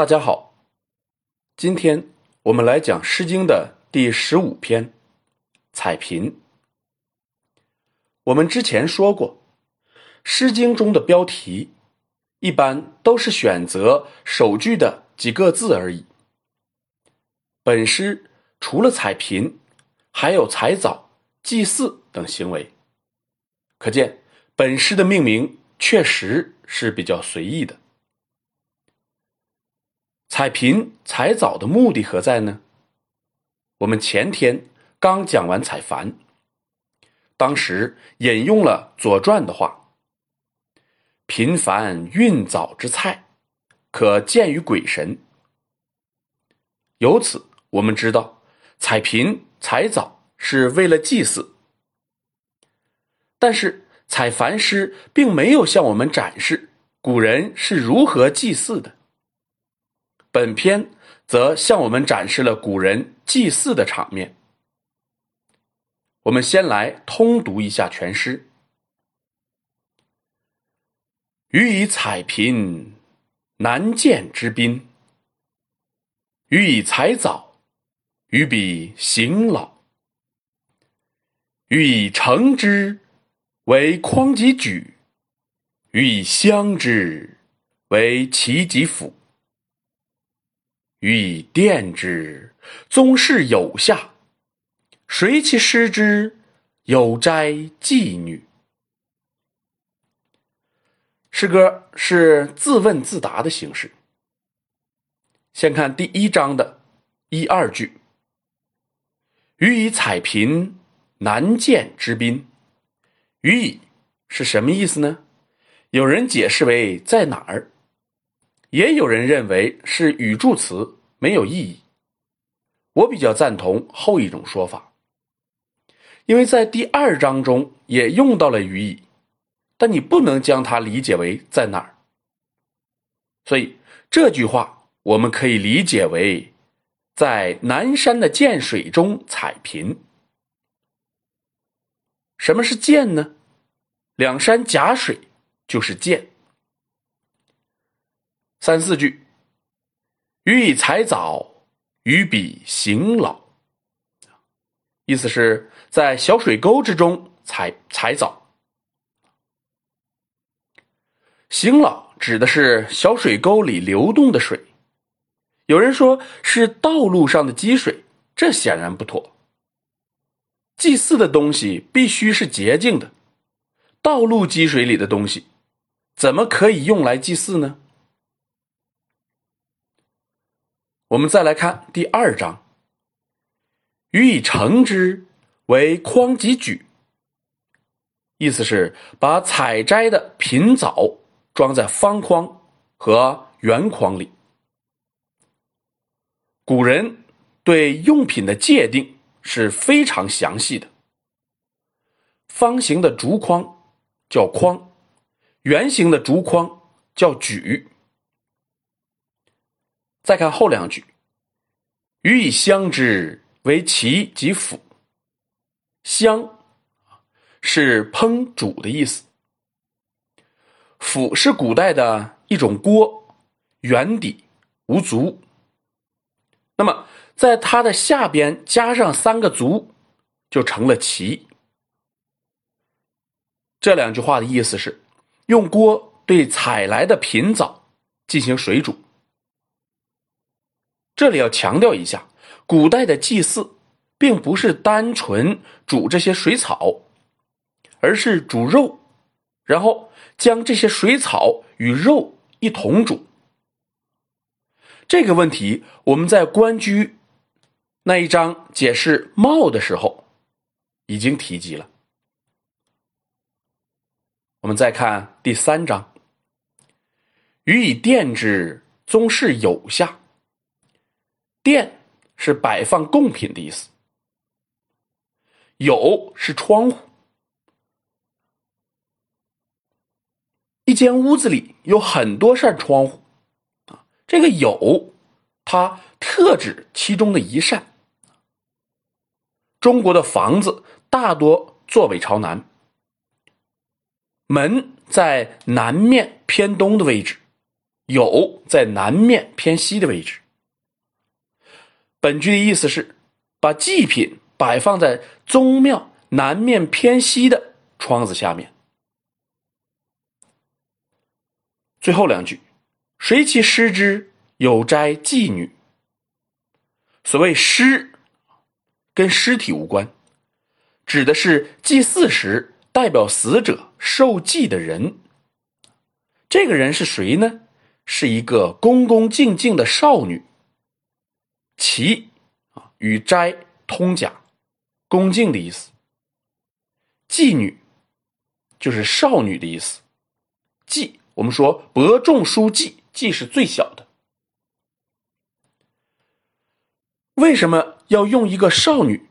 大家好，今天我们来讲《诗经》的第十五篇《采苹》。我们之前说过，《诗经》中的标题一般都是选择首句的几个字而已。本诗除了采苹，还有采枣、祭祀等行为，可见本诗的命名确实是比较随意的。采苹、采枣的目的何在呢？我们前天刚讲完采矾，当时引用了《左传》的话：“频繁运枣之菜，可见于鬼神。”由此我们知道，采苹、采枣是为了祭祀。但是采矾诗并没有向我们展示古人是如何祭祀的。本篇则向我们展示了古人祭祀的场面。我们先来通读一下全诗：“予以采苹，难见之宾；予以采枣，予彼行老；予以成之，为匡己举；予以相之，为齐己辅。”予以奠之，宗室有下；谁其失之，有斋妓女。诗歌是自问自答的形式。先看第一章的一二句：“予以采贫，难见之宾。”“予以”是什么意思呢？有人解释为在哪儿。也有人认为是语助词，没有意义。我比较赞同后一种说法，因为在第二章中也用到了予以，但你不能将它理解为在哪儿。所以这句话我们可以理解为在南山的涧水中采苹。什么是涧呢？两山夹水就是涧。三四句，予以采藻，予彼行老。意思是在小水沟之中采采藻。行老指的是小水沟里流动的水。有人说是道路上的积水，这显然不妥。祭祀的东西必须是洁净的，道路积水里的东西，怎么可以用来祭祀呢？我们再来看第二章，予以成之，为筐及举。意思是把采摘的品枣装在方筐和圆筐里。古人对用品的界定是非常详细的。方形的竹筐叫筐，圆形的竹筐叫举。再看后两句，予以香之，为其及辅。香是烹煮的意思。釜是古代的一种锅，圆底无足。那么在它的下边加上三个足，就成了齐。这两句话的意思是，用锅对采来的品枣进行水煮。这里要强调一下，古代的祭祀并不是单纯煮这些水草，而是煮肉，然后将这些水草与肉一同煮。这个问题我们在《关雎》那一章解释帽的时候已经提及了。我们再看第三章，予以奠之，宗室有下。殿是摆放贡品的意思，有是窗户，一间屋子里有很多扇窗户，啊，这个有，它特指其中的一扇。中国的房子大多坐北朝南，门在南面偏东的位置，有在南面偏西的位置。本句的意思是，把祭品摆放在宗庙南面偏西的窗子下面。最后两句，谁其师之，有斋妓女。所谓尸，跟尸体无关，指的是祭祀时代表死者受祭的人。这个人是谁呢？是一个恭恭敬敬的少女。其啊与斋通假，恭敬的意思。妓女就是少女的意思。妓。我们说伯仲叔季，季是最小的。为什么要用一个少女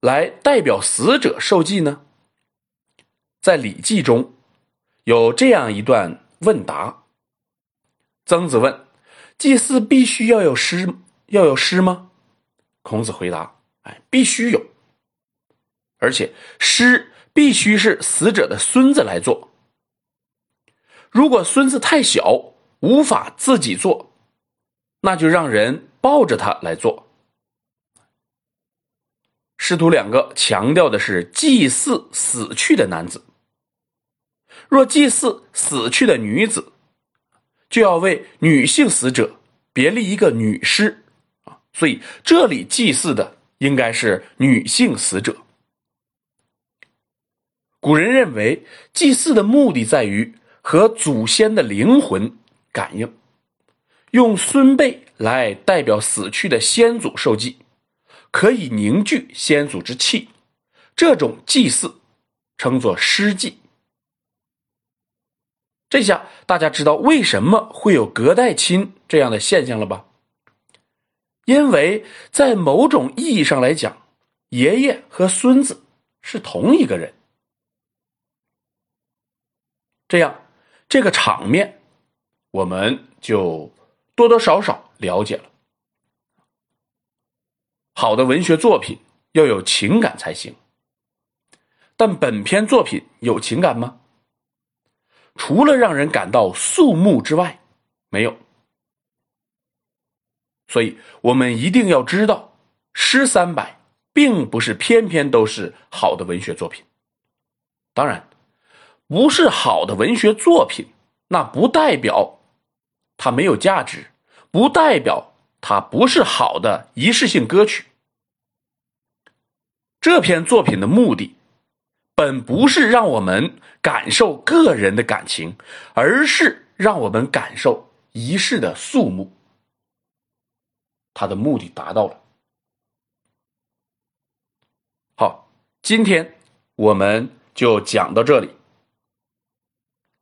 来代表死者受祭呢？在《礼记》中有这样一段问答：曾子问，祭祀必须要有诗，要有诗吗？孔子回答：哎，必须有，而且诗必须是死者的孙子来做。如果孙子太小，无法自己做，那就让人抱着他来做。师徒两个强调的是祭祀死去的男子，若祭祀死去的女子，就要为女性死者别立一个女尸。所以这里祭祀的应该是女性死者。古人认为祭祀的目的在于。和祖先的灵魂感应，用孙辈来代表死去的先祖受祭，可以凝聚先祖之气。这种祭祀称作尸祭。这下大家知道为什么会有隔代亲这样的现象了吧？因为在某种意义上来讲，爷爷和孙子是同一个人。这样。这个场面，我们就多多少少了解了。好的文学作品要有情感才行，但本篇作品有情感吗？除了让人感到肃穆之外，没有。所以我们一定要知道，《诗三百》并不是篇篇都是好的文学作品。当然。不是好的文学作品，那不代表它没有价值，不代表它不是好的仪式性歌曲。这篇作品的目的，本不是让我们感受个人的感情，而是让我们感受仪式的肃穆。他的目的达到了。好，今天我们就讲到这里。